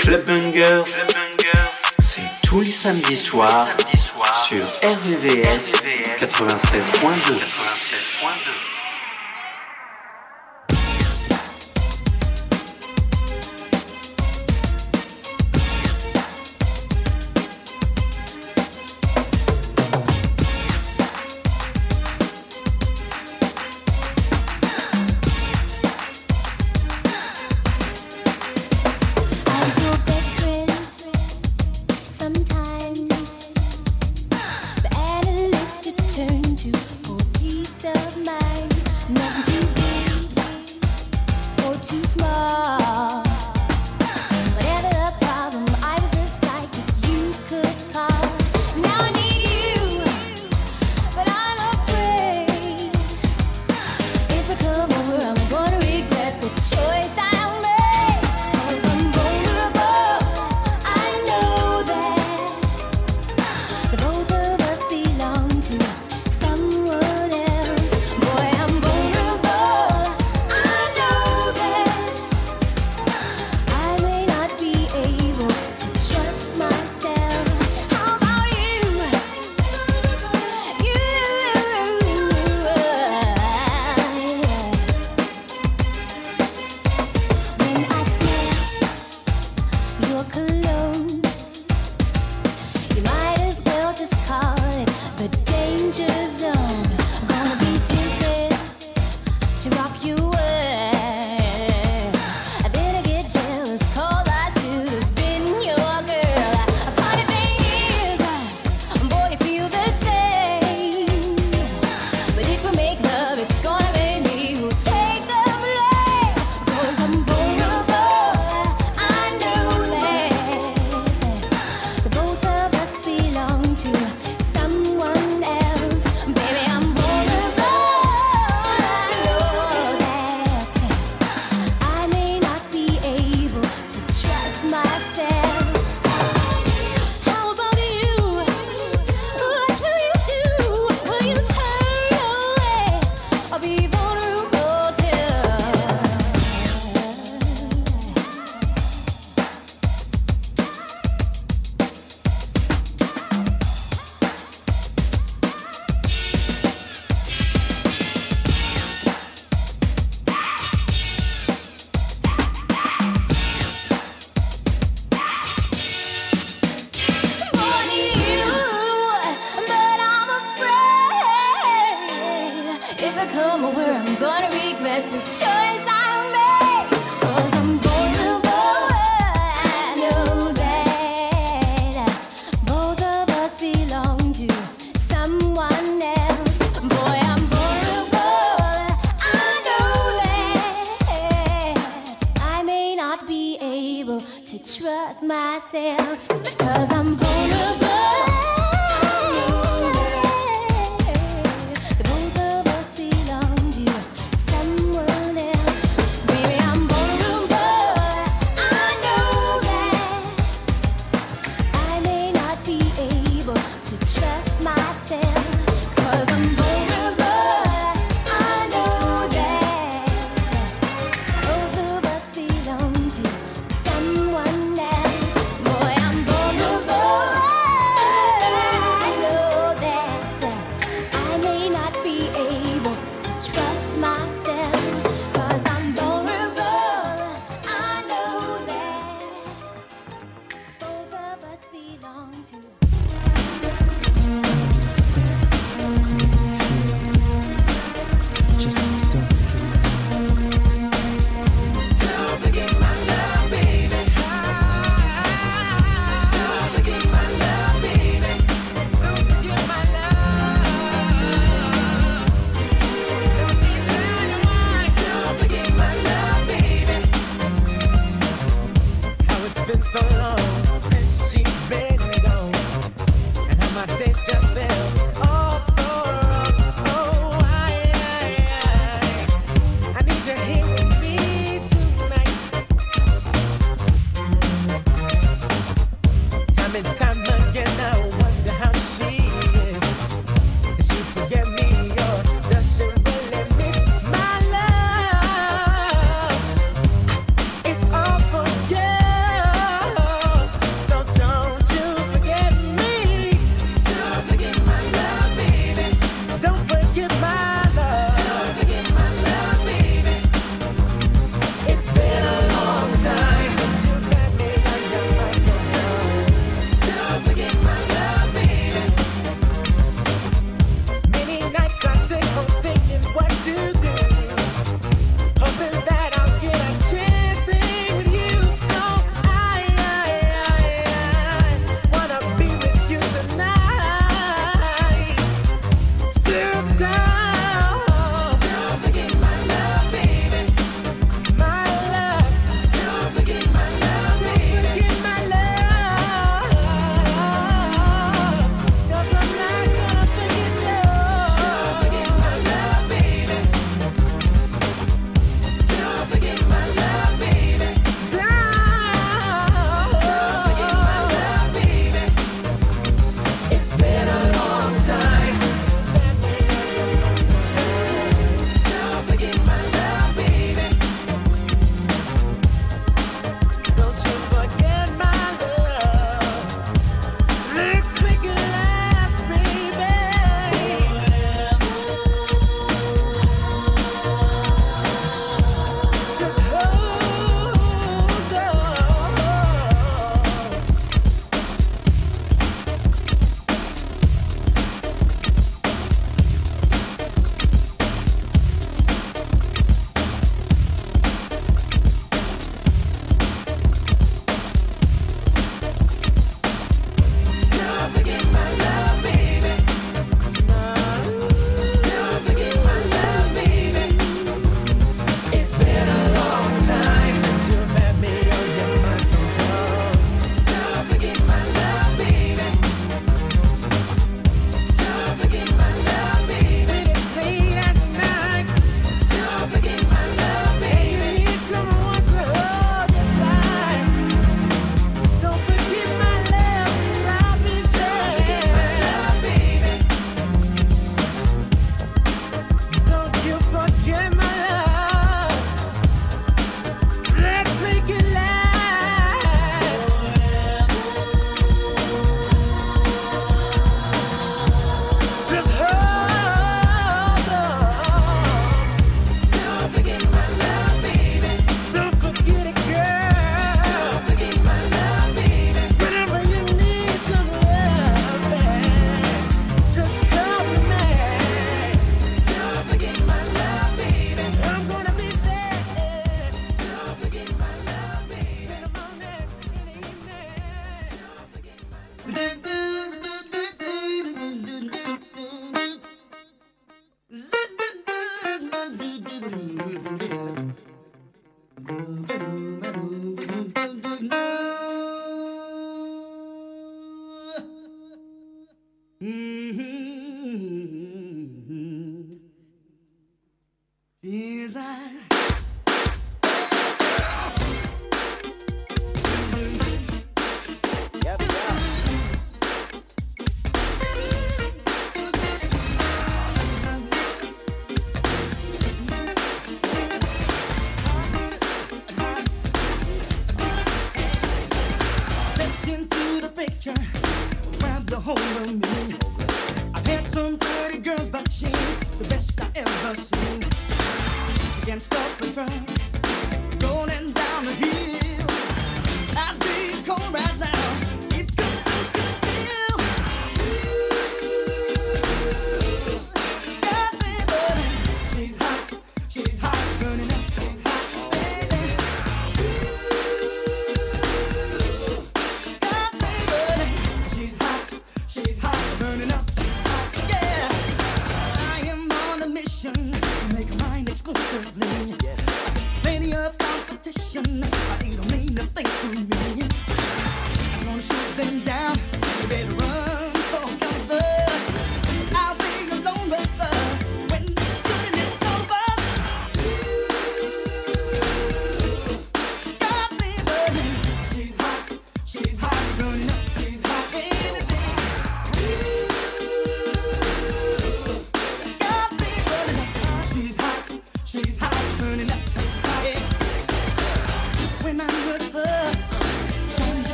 Clubbangers, c'est tous les samedis soirs soir sur RVVS 96.2. 96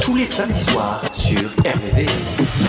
Tous les samedis soirs sur RVVS.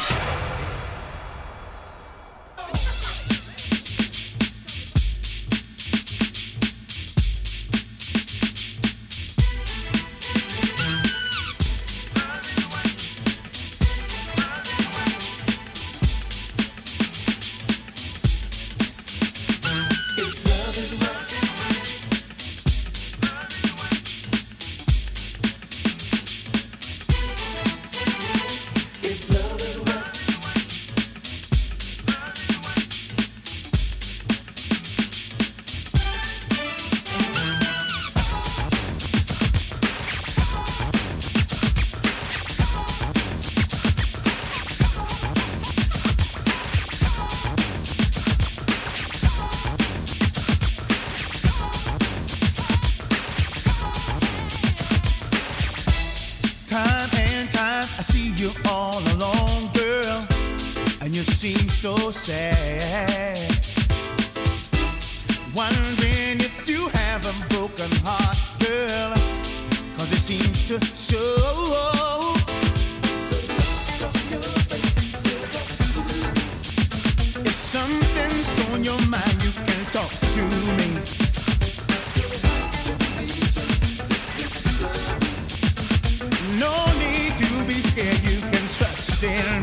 Wondering if you have a broken heart, girl, cause it seems to show. If something's on your mind, you can talk to me. No need to be scared, you can trust in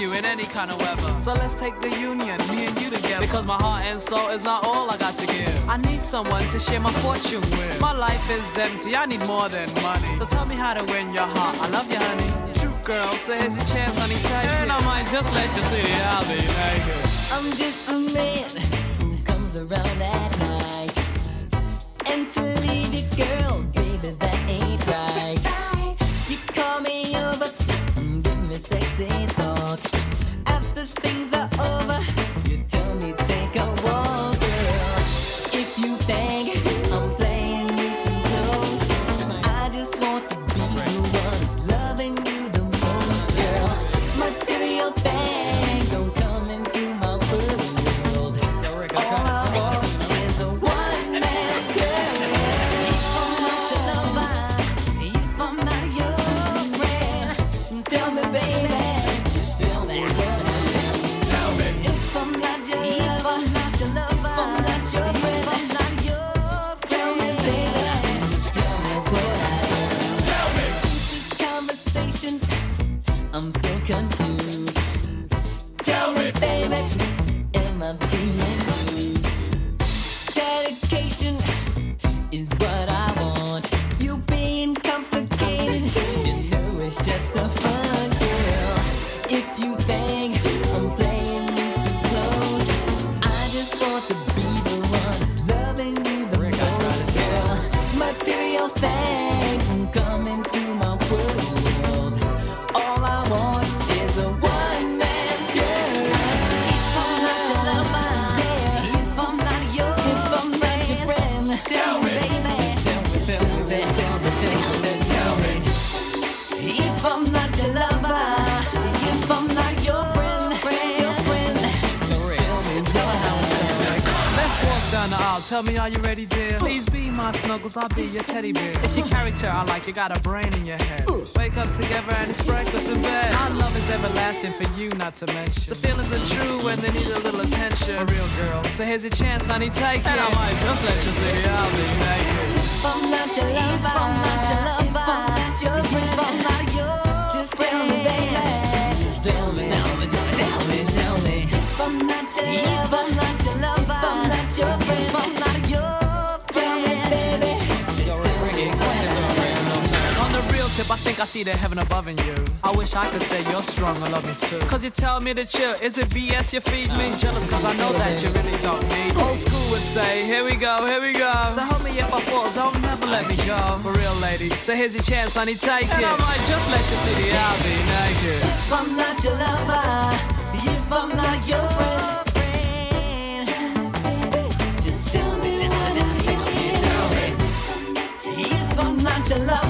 you in any kind of weather. So let's take the union, me and you together. Because my heart and soul is not all I got to give. I need someone to share my fortune with. My life is empty, I need more than money. So tell me how to win your heart. I love you, honey. Truth girl, so here's your chance, honey. Take and. I might just let you see how they be it. I'm just a man. I'll be your teddy bear. It's your character I like, you got a brain in your head. Wake up together and it's breakfast in bed. Our love is everlasting for you, not to mention. The feelings are true when they need a little attention. A real girl. So here's your chance, honey, take it. And I might just let you see I'll be naked. If I'm not your lover, if I'm not your lover, if I'm not your friend, if I'm not yours, just tell me, baby. Just tell me, tell me, just tell me, tell me. If I'm not your lover, if I'm not your lover, if I'm not your friend, think I see the heaven above in you. I wish I could say you're strong and love me too. Cause you tell me to chill. Is it BS you feed me? Jealous cause I know that you really don't need me. Old school would say, here we go, here we go. So hold me if I fall, don't never let me go. For real, lady. So here's your chance, honey, take it. And I might just let you see the I'll be naked. If I'm not your lover, if I'm not your friend, just tell me, tell me, tell me, tell me. If I'm not your lover,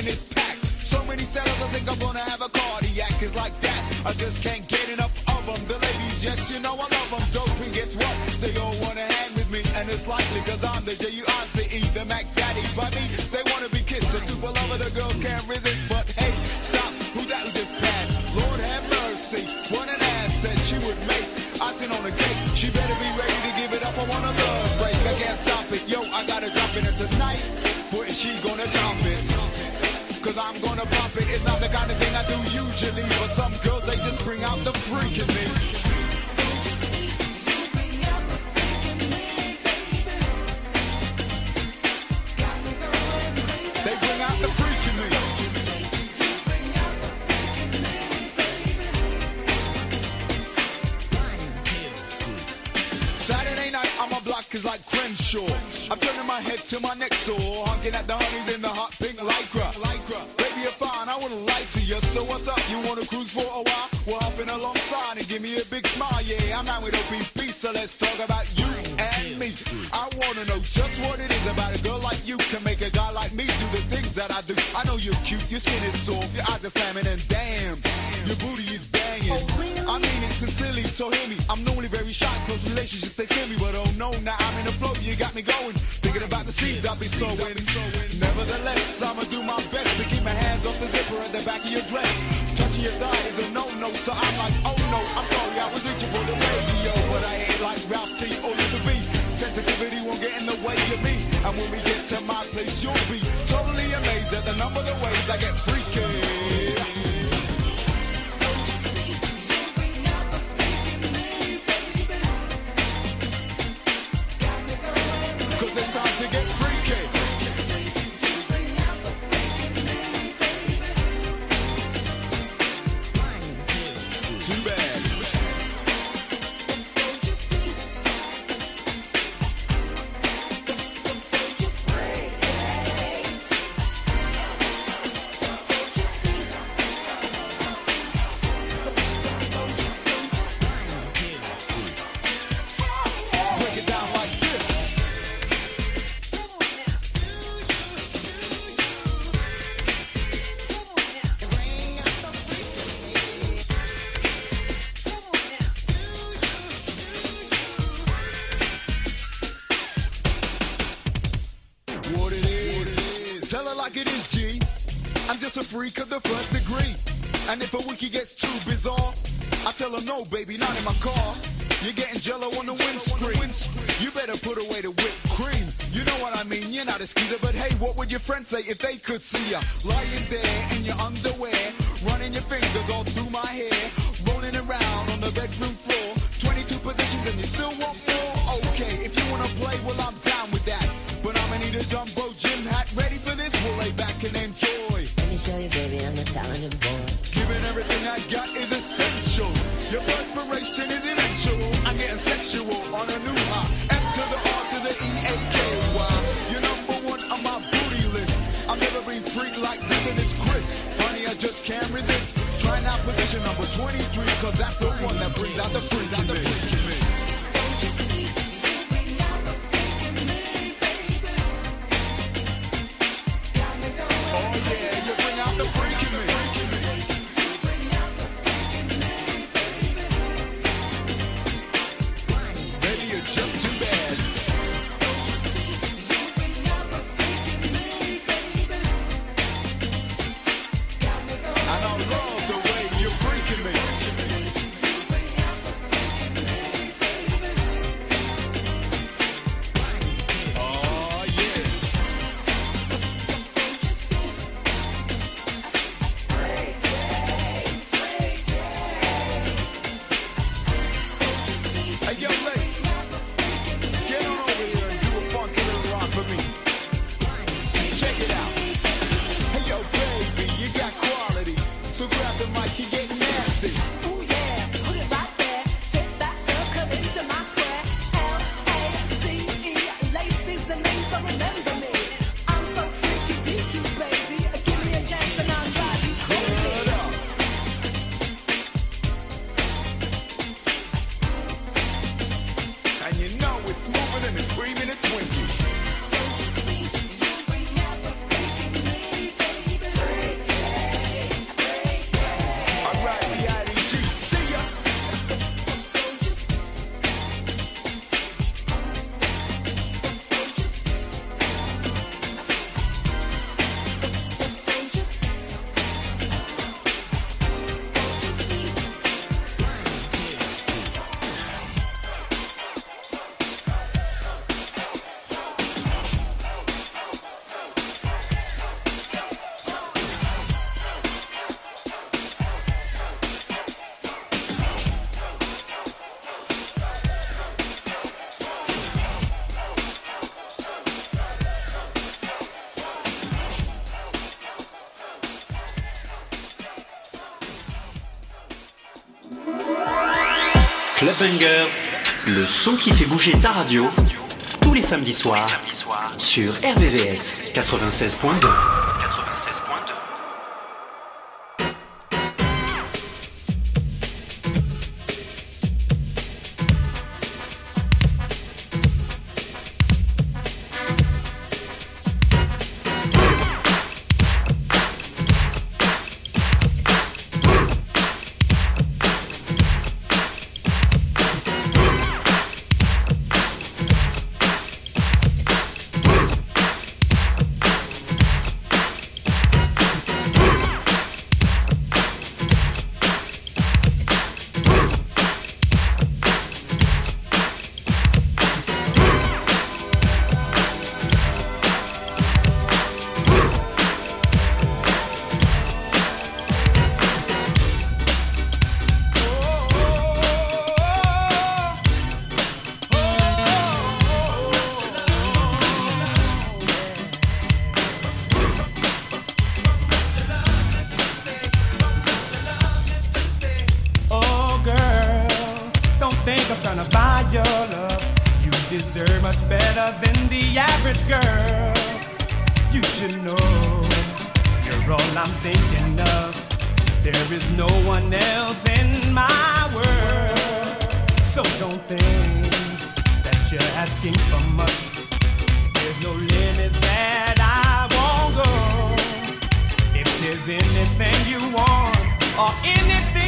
and it's packed. So many sellers, I think I'm gonna have a cardiac. It's like that, I just can't get enough of them. The ladies, yes, you know I love them. Dope, and guess what? They all wanna hang with me, and it's likely, cause I'm the J-U-I-C-E, the Mac Daddy. By me, usually. But some girls, they just bring out the freak in me. They bring out the freak in me. Saturday night, my block is like Crenshaw. I'm turning my head to my next door, honking at the honeys Out with OPP, so let's talk about you and me. I wanna know just what it is about a girl like you can make a guy like me do the things that I do. I know you're cute, your skin is soft, your eyes are slamming, and damn, your booty is banging. Oh, I mean it sincerely, so hear me. I'm normally very shy, close relationships they kill me, but oh no, now I'm in the flow. You got me going, thinking about the seeds I'll be sowing. Nevertheless, I'ma do my best to keep my hands off the zipper at the back of your dress. Touching your thigh is a no-no, so I'm like, oh no, I'm sorry, I was reaching and when we get to my place, you'll be freak of the first degree. And if a wiki gets too bizarre, I tell her no, baby, not in my car. You're getting jello on the windscreen. You better put away the whipped cream. You know what I mean? You're not a skeeter, but hey, what would your friends say if they could see you lying there in your underwear? Le son qui fait bouger ta radio, tous les samedis soirs, sur RVVS 96.2. is anything you want or anything.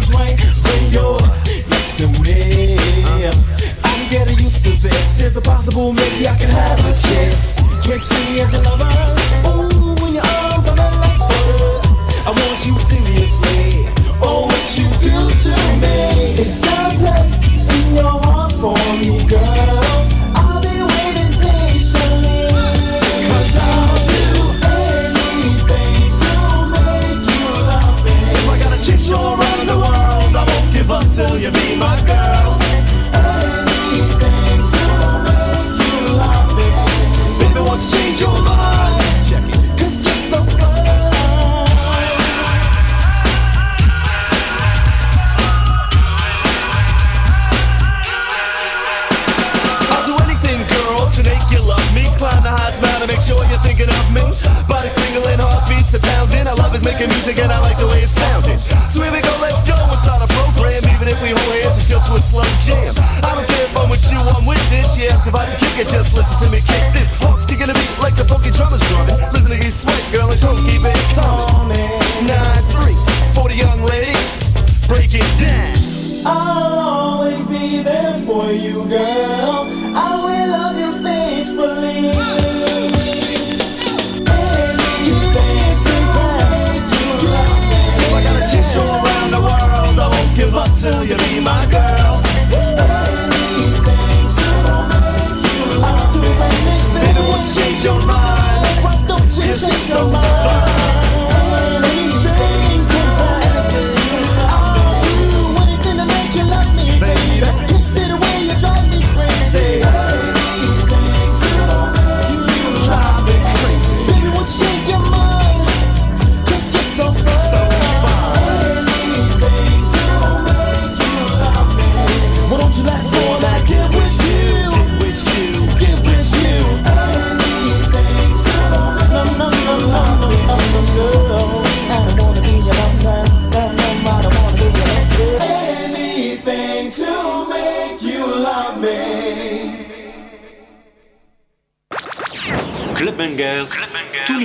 feels you're next to me. I'm getting used to this. Is it possible maybe I can have a kiss? Can't see as a lover.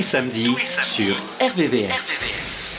Tous les samedis sur RVVS.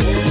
chances.